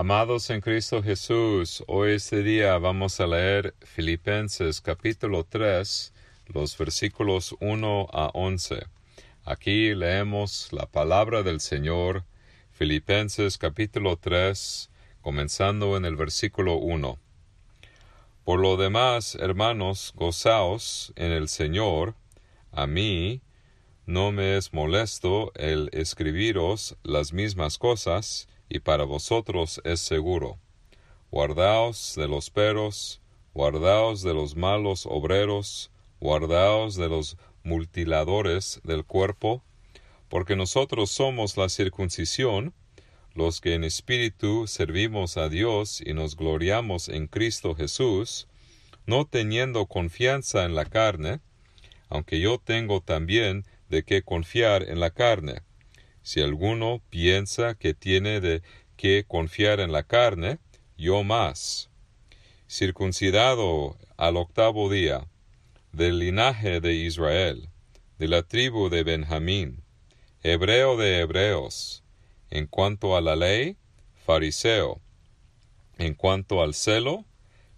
Amados en Cristo Jesús, hoy este día vamos a leer Filipenses capítulo 3, los versículos 1 a 11. Aquí leemos la palabra del Señor, Filipenses capítulo 3, comenzando en el versículo 1. Por lo demás, hermanos, gozaos en el Señor. A mí no me es molesto el escribiros las mismas cosas, y para vosotros es seguro. Guardaos de los peros, guardaos de los malos obreros, guardaos de los mutiladores del cuerpo, porque nosotros somos la circuncisión, los que en espíritu servimos a Dios y nos gloriamos en Cristo Jesús, no teniendo confianza en la carne, aunque yo tengo también de qué confiar en la carne, si alguno piensa que tiene de qué confiar en la carne, yo más. Circuncidado al octavo día, del linaje de Israel, de la tribu de Benjamín, hebreo de hebreos, en cuanto a la ley, fariseo, en cuanto al celo,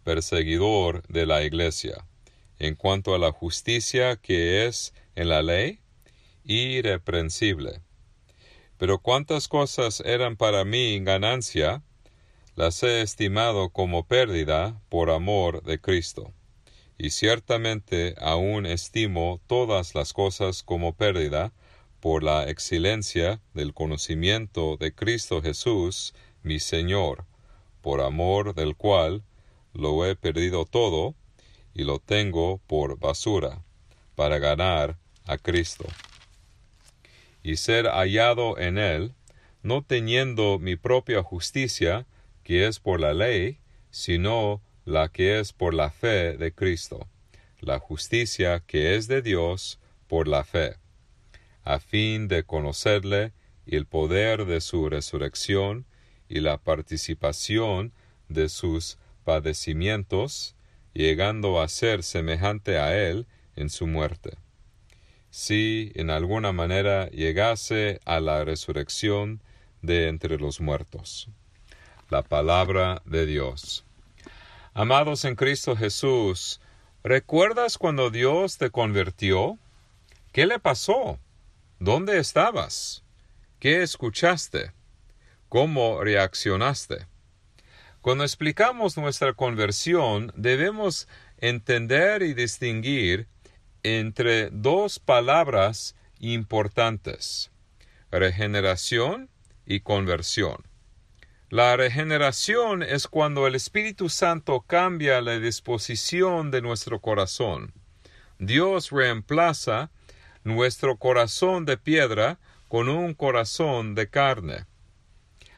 perseguidor de la iglesia, en cuanto a la justicia que es en la ley, irreprensible pero cuántas cosas eran para mí ganancia, las he estimado como pérdida por amor de Cristo. Y ciertamente aún estimo todas las cosas como pérdida por la excelencia del conocimiento de Cristo Jesús, mi Señor, por amor del cual lo he perdido todo y lo tengo por basura, para ganar a Cristo y ser hallado en él, no teniendo mi propia justicia, que es por la ley, sino la que es por la fe de Cristo, la justicia que es de Dios por la fe, a fin de conocerle y el poder de su resurrección y la participación de sus padecimientos, llegando a ser semejante a él en su muerte si en alguna manera llegase a la resurrección de entre los muertos. La palabra de Dios. Amados en Cristo Jesús, ¿recuerdas cuando Dios te convirtió? ¿Qué le pasó? ¿Dónde estabas? ¿Qué escuchaste? ¿Cómo reaccionaste? Cuando explicamos nuestra conversión, debemos entender y distinguir entre dos palabras importantes, regeneración y conversión. La regeneración es cuando el Espíritu Santo cambia la disposición de nuestro corazón. Dios reemplaza nuestro corazón de piedra con un corazón de carne.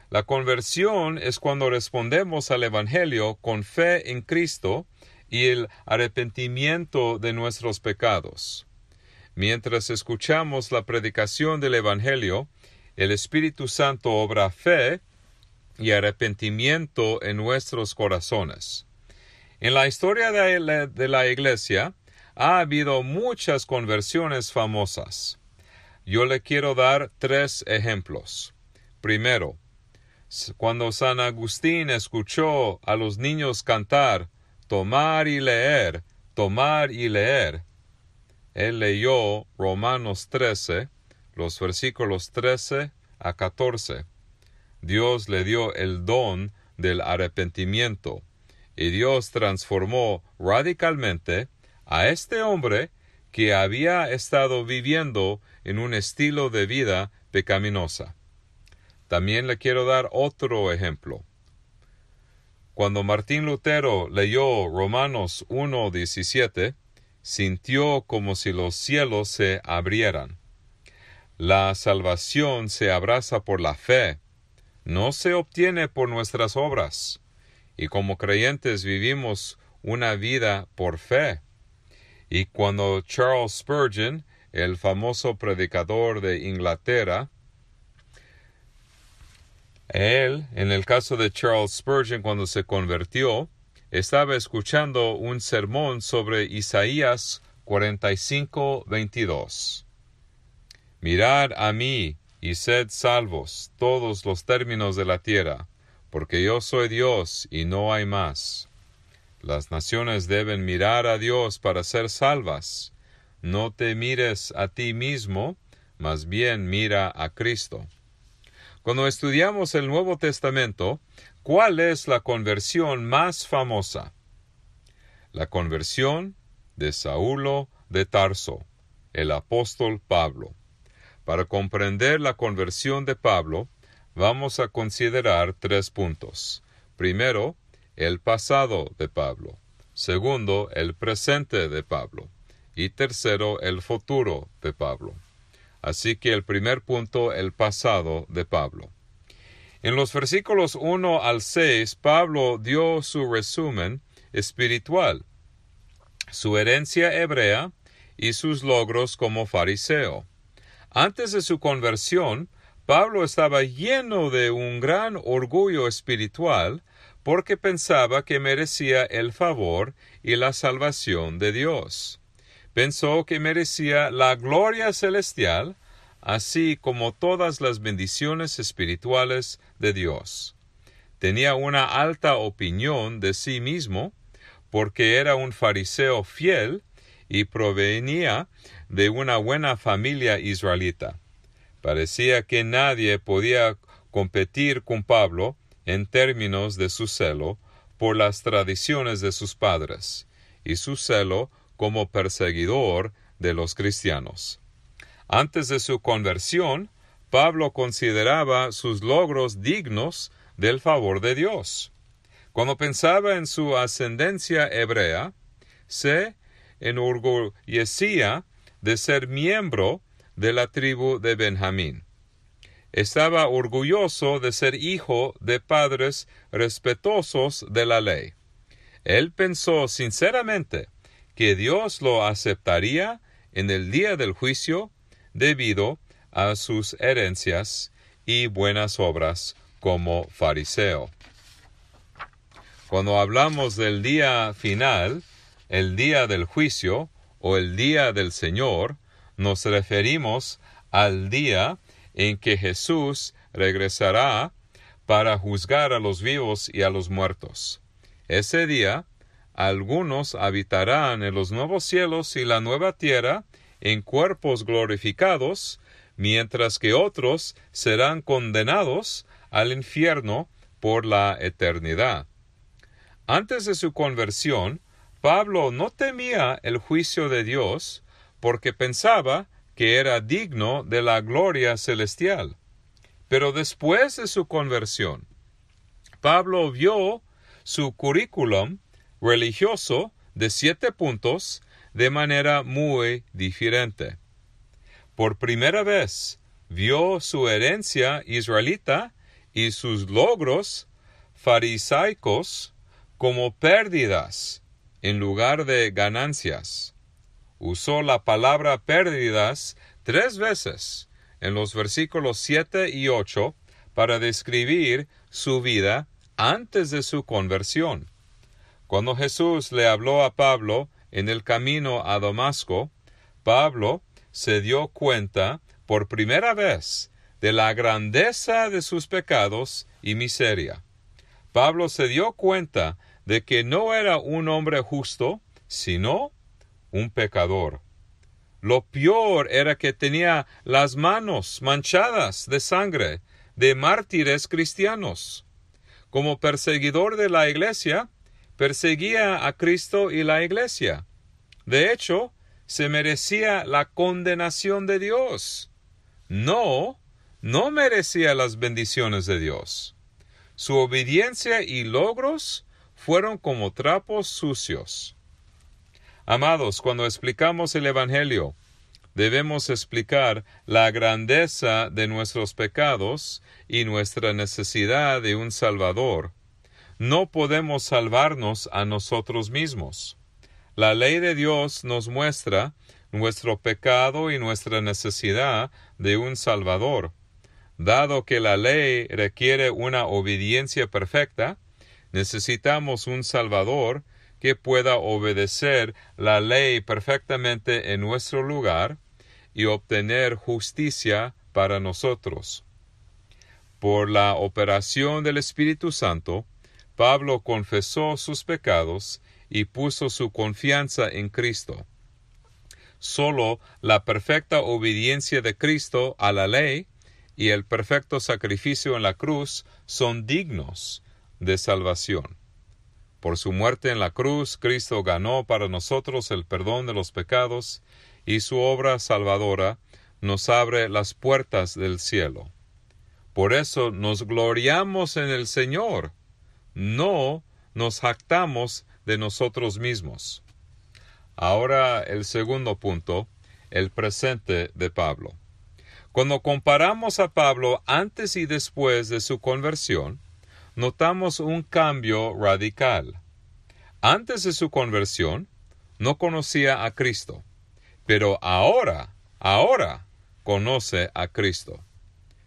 La conversión es cuando respondemos al Evangelio con fe en Cristo y el arrepentimiento de nuestros pecados. Mientras escuchamos la predicación del Evangelio, el Espíritu Santo obra fe y arrepentimiento en nuestros corazones. En la historia de la, de la Iglesia ha habido muchas conversiones famosas. Yo le quiero dar tres ejemplos. Primero, cuando San Agustín escuchó a los niños cantar tomar y leer, tomar y leer. Él leyó Romanos 13, los versículos 13 a 14. Dios le dio el don del arrepentimiento, y Dios transformó radicalmente a este hombre que había estado viviendo en un estilo de vida pecaminosa. También le quiero dar otro ejemplo. Cuando Martín Lutero leyó Romanos 1.17, sintió como si los cielos se abrieran. La salvación se abraza por la fe, no se obtiene por nuestras obras, y como creyentes vivimos una vida por fe. Y cuando Charles Spurgeon, el famoso predicador de Inglaterra, él, en el caso de Charles Spurgeon cuando se convirtió, estaba escuchando un sermón sobre Isaías 45, 22. Mirad a mí y sed salvos todos los términos de la tierra, porque yo soy Dios y no hay más. Las naciones deben mirar a Dios para ser salvas. No te mires a ti mismo, más bien mira a Cristo. Cuando estudiamos el Nuevo Testamento, ¿cuál es la conversión más famosa? La conversión de Saulo de Tarso, el apóstol Pablo. Para comprender la conversión de Pablo, vamos a considerar tres puntos. Primero, el pasado de Pablo. Segundo, el presente de Pablo. Y tercero, el futuro de Pablo. Así que el primer punto, el pasado de Pablo. En los versículos 1 al 6, Pablo dio su resumen espiritual, su herencia hebrea y sus logros como fariseo. Antes de su conversión, Pablo estaba lleno de un gran orgullo espiritual porque pensaba que merecía el favor y la salvación de Dios. Pensó que merecía la gloria celestial, así como todas las bendiciones espirituales de Dios. Tenía una alta opinión de sí mismo, porque era un fariseo fiel y provenía de una buena familia israelita. Parecía que nadie podía competir con Pablo en términos de su celo por las tradiciones de sus padres y su celo como perseguidor de los cristianos. Antes de su conversión, Pablo consideraba sus logros dignos del favor de Dios. Cuando pensaba en su ascendencia hebrea, se enorgullecía de ser miembro de la tribu de Benjamín. Estaba orgulloso de ser hijo de padres respetuosos de la ley. Él pensó sinceramente que Dios lo aceptaría en el día del juicio debido a sus herencias y buenas obras como fariseo. Cuando hablamos del día final, el día del juicio o el día del Señor, nos referimos al día en que Jesús regresará para juzgar a los vivos y a los muertos. Ese día, algunos habitarán en los nuevos cielos y la nueva tierra en cuerpos glorificados, mientras que otros serán condenados al infierno por la eternidad. Antes de su conversión, Pablo no temía el juicio de Dios, porque pensaba que era digno de la gloria celestial. Pero después de su conversión, Pablo vio su currículum religioso de siete puntos de manera muy diferente. Por primera vez vio su herencia israelita y sus logros farisaicos como pérdidas en lugar de ganancias usó la palabra pérdidas tres veces en los versículos 7 y 8 para describir su vida antes de su conversión. Cuando Jesús le habló a Pablo en el camino a Damasco, Pablo se dio cuenta por primera vez de la grandeza de sus pecados y miseria. Pablo se dio cuenta de que no era un hombre justo, sino un pecador. Lo peor era que tenía las manos manchadas de sangre de mártires cristianos. Como perseguidor de la Iglesia, perseguía a Cristo y la Iglesia. De hecho, se merecía la condenación de Dios. No, no merecía las bendiciones de Dios. Su obediencia y logros fueron como trapos sucios. Amados, cuando explicamos el Evangelio, debemos explicar la grandeza de nuestros pecados y nuestra necesidad de un Salvador. No podemos salvarnos a nosotros mismos. La ley de Dios nos muestra nuestro pecado y nuestra necesidad de un Salvador. Dado que la ley requiere una obediencia perfecta, necesitamos un Salvador que pueda obedecer la ley perfectamente en nuestro lugar y obtener justicia para nosotros. por la operación del Espíritu Santo, Pablo confesó sus pecados y puso su confianza en Cristo. Solo la perfecta obediencia de Cristo a la ley y el perfecto sacrificio en la cruz son dignos de salvación. Por su muerte en la cruz, Cristo ganó para nosotros el perdón de los pecados y su obra salvadora nos abre las puertas del cielo. Por eso nos gloriamos en el Señor, no nos jactamos de nosotros mismos. Ahora el segundo punto, el presente de Pablo. Cuando comparamos a Pablo antes y después de su conversión, notamos un cambio radical. Antes de su conversión, no conocía a Cristo, pero ahora, ahora, conoce a Cristo.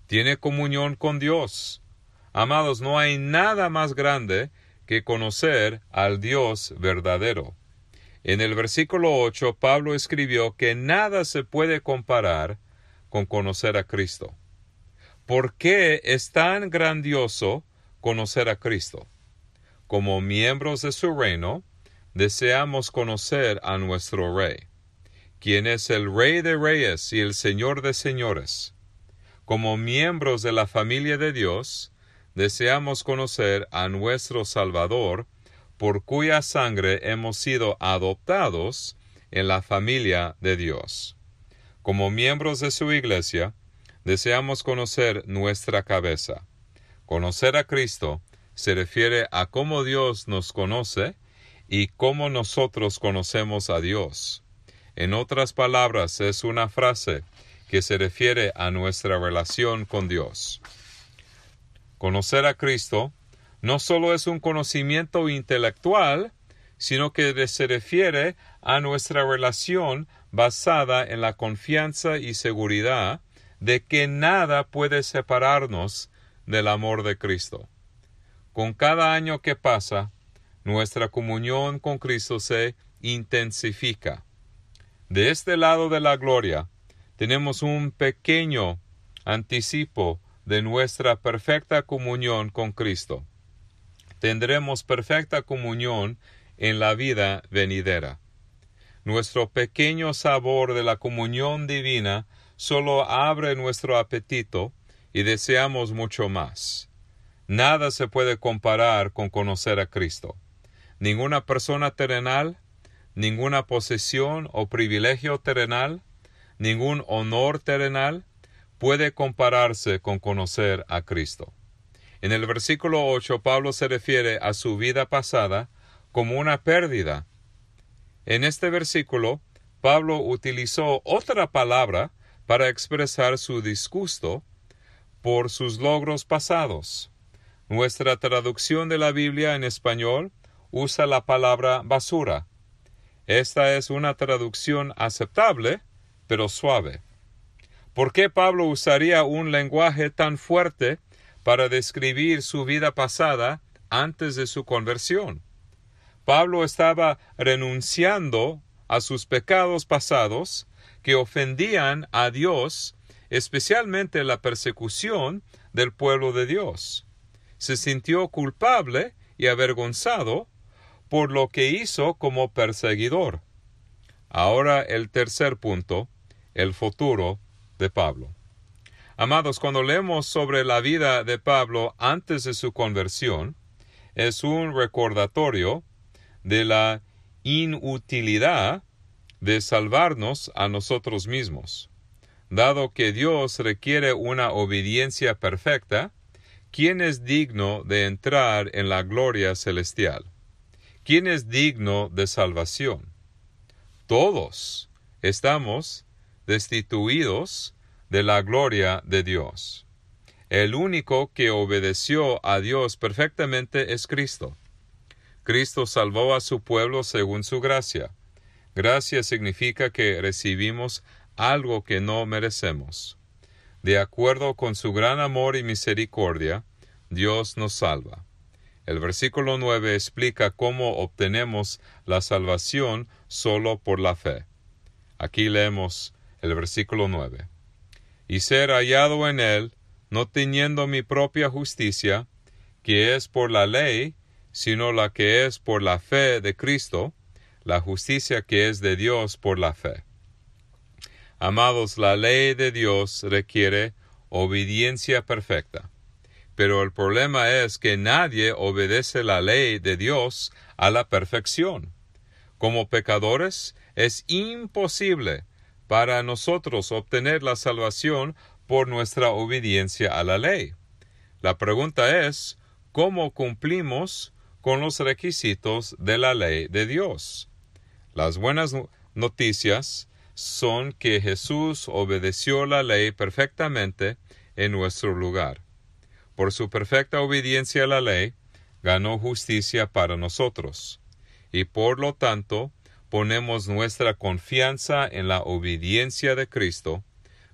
Tiene comunión con Dios. Amados, no hay nada más grande que conocer al Dios verdadero. En el versículo 8 Pablo escribió que nada se puede comparar con conocer a Cristo. ¿Por qué es tan grandioso conocer a Cristo? Como miembros de su reino, deseamos conocer a nuestro Rey, quien es el Rey de Reyes y el Señor de Señores. Como miembros de la familia de Dios, deseamos conocer a nuestro Salvador, por cuya sangre hemos sido adoptados en la familia de Dios. Como miembros de su iglesia, deseamos conocer nuestra cabeza. Conocer a Cristo se refiere a cómo Dios nos conoce y cómo nosotros conocemos a Dios. En otras palabras, es una frase que se refiere a nuestra relación con Dios. Conocer a Cristo no solo es un conocimiento intelectual, sino que se refiere a nuestra relación basada en la confianza y seguridad de que nada puede separarnos del amor de Cristo. Con cada año que pasa, nuestra comunión con Cristo se intensifica. De este lado de la gloria tenemos un pequeño anticipo de nuestra perfecta comunión con Cristo. Tendremos perfecta comunión en la vida venidera. Nuestro pequeño sabor de la comunión divina solo abre nuestro apetito y deseamos mucho más. Nada se puede comparar con conocer a Cristo. Ninguna persona terrenal, ninguna posesión o privilegio terrenal, ningún honor terrenal, puede compararse con conocer a Cristo. En el versículo 8 Pablo se refiere a su vida pasada como una pérdida. En este versículo Pablo utilizó otra palabra para expresar su disgusto por sus logros pasados. Nuestra traducción de la Biblia en español usa la palabra basura. Esta es una traducción aceptable, pero suave. ¿Por qué Pablo usaría un lenguaje tan fuerte para describir su vida pasada antes de su conversión? Pablo estaba renunciando a sus pecados pasados que ofendían a Dios, especialmente la persecución del pueblo de Dios. Se sintió culpable y avergonzado por lo que hizo como perseguidor. Ahora el tercer punto, el futuro de Pablo. Amados, cuando leemos sobre la vida de Pablo antes de su conversión, es un recordatorio de la inutilidad de salvarnos a nosotros mismos. Dado que Dios requiere una obediencia perfecta, ¿quién es digno de entrar en la gloria celestial? ¿Quién es digno de salvación? Todos estamos destituidos de la gloria de Dios. El único que obedeció a Dios perfectamente es Cristo. Cristo salvó a su pueblo según su gracia. Gracia significa que recibimos algo que no merecemos. De acuerdo con su gran amor y misericordia, Dios nos salva. El versículo 9 explica cómo obtenemos la salvación solo por la fe. Aquí leemos el versículo 9. Y ser hallado en él, no teniendo mi propia justicia, que es por la ley, sino la que es por la fe de Cristo, la justicia que es de Dios por la fe. Amados, la ley de Dios requiere obediencia perfecta. Pero el problema es que nadie obedece la ley de Dios a la perfección. Como pecadores, es imposible para nosotros obtener la salvación por nuestra obediencia a la ley. La pregunta es, ¿cómo cumplimos con los requisitos de la ley de Dios? Las buenas noticias son que Jesús obedeció la ley perfectamente en nuestro lugar. Por su perfecta obediencia a la ley, ganó justicia para nosotros, y por lo tanto ponemos nuestra confianza en la obediencia de Cristo,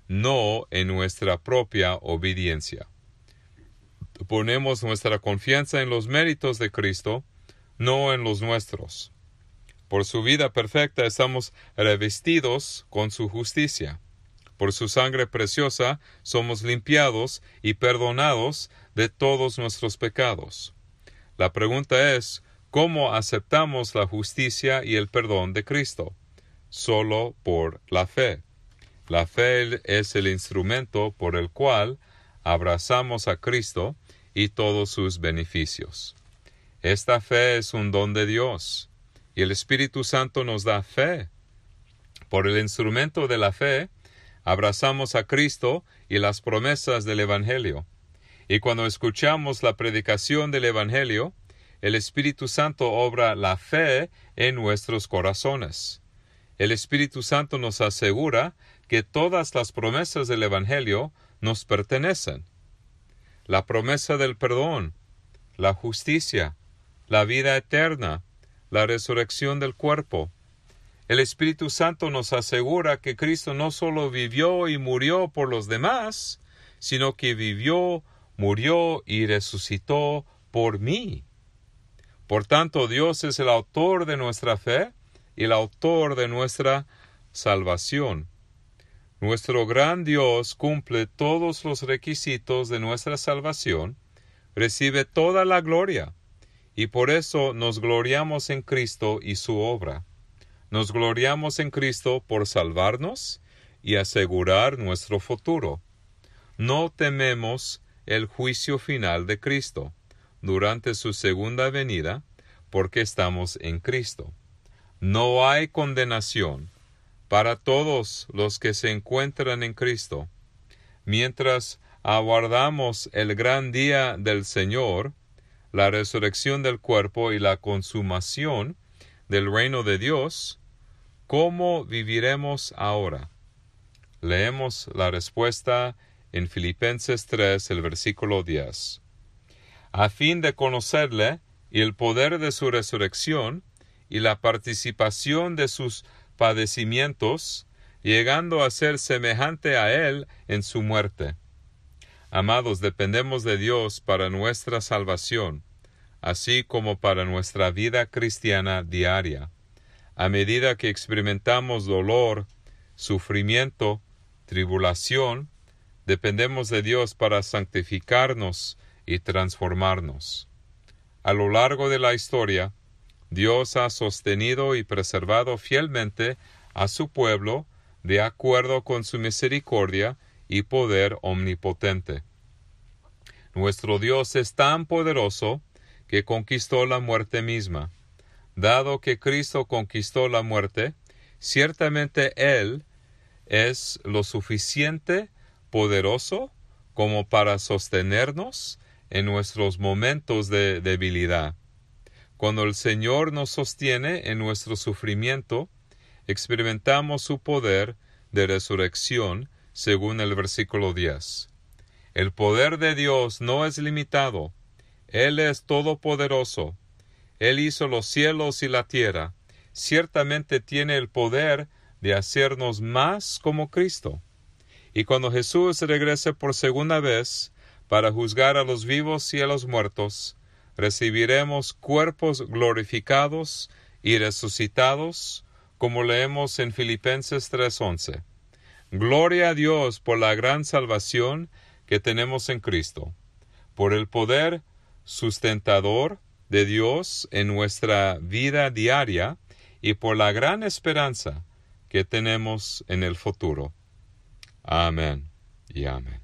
no en nuestra propia obediencia. Ponemos nuestra confianza en los méritos de Cristo, no en los nuestros. Por su vida perfecta estamos revestidos con su justicia. Por su sangre preciosa somos limpiados y perdonados de todos nuestros pecados. La pregunta es, ¿cómo aceptamos la justicia y el perdón de Cristo? Solo por la fe. La fe es el instrumento por el cual abrazamos a Cristo y todos sus beneficios. Esta fe es un don de Dios, y el Espíritu Santo nos da fe. Por el instrumento de la fe, abrazamos a Cristo y las promesas del Evangelio. Y cuando escuchamos la predicación del Evangelio, el Espíritu Santo obra la fe en nuestros corazones. El Espíritu Santo nos asegura que todas las promesas del Evangelio nos pertenecen. La promesa del perdón, la justicia, la vida eterna, la resurrección del cuerpo. El Espíritu Santo nos asegura que Cristo no solo vivió y murió por los demás, sino que vivió, murió y resucitó por mí. Por tanto, Dios es el autor de nuestra fe y el autor de nuestra salvación. Nuestro gran Dios cumple todos los requisitos de nuestra salvación, recibe toda la gloria, y por eso nos gloriamos en Cristo y su obra. Nos gloriamos en Cristo por salvarnos y asegurar nuestro futuro. No tememos el juicio final de Cristo durante su segunda venida, porque estamos en Cristo. No hay condenación para todos los que se encuentran en Cristo. Mientras aguardamos el gran día del Señor, la resurrección del cuerpo y la consumación del reino de Dios, ¿cómo viviremos ahora? Leemos la respuesta en Filipenses 3, el versículo 10. A fin de conocerle y el poder de su resurrección y la participación de sus padecimientos, llegando a ser semejante a él en su muerte Amados, dependemos de Dios para nuestra salvación, así como para nuestra vida cristiana diaria. A medida que experimentamos dolor, sufrimiento, tribulación, dependemos de Dios para santificarnos y transformarnos. A lo largo de la historia, Dios ha sostenido y preservado fielmente a su pueblo de acuerdo con su misericordia y poder omnipotente. Nuestro Dios es tan poderoso que conquistó la muerte misma. Dado que Cristo conquistó la muerte, ciertamente Él es lo suficiente poderoso como para sostenernos en nuestros momentos de debilidad. Cuando el Señor nos sostiene en nuestro sufrimiento, experimentamos su poder de resurrección según el versículo 10. El poder de Dios no es limitado. Él es todopoderoso. Él hizo los cielos y la tierra. Ciertamente tiene el poder de hacernos más como Cristo. Y cuando Jesús regrese por segunda vez para juzgar a los vivos y a los muertos, recibiremos cuerpos glorificados y resucitados, como leemos en Filipenses 3:11. Gloria a Dios por la gran salvación que tenemos en Cristo, por el poder sustentador de Dios en nuestra vida diaria y por la gran esperanza que tenemos en el futuro. Amén y amén.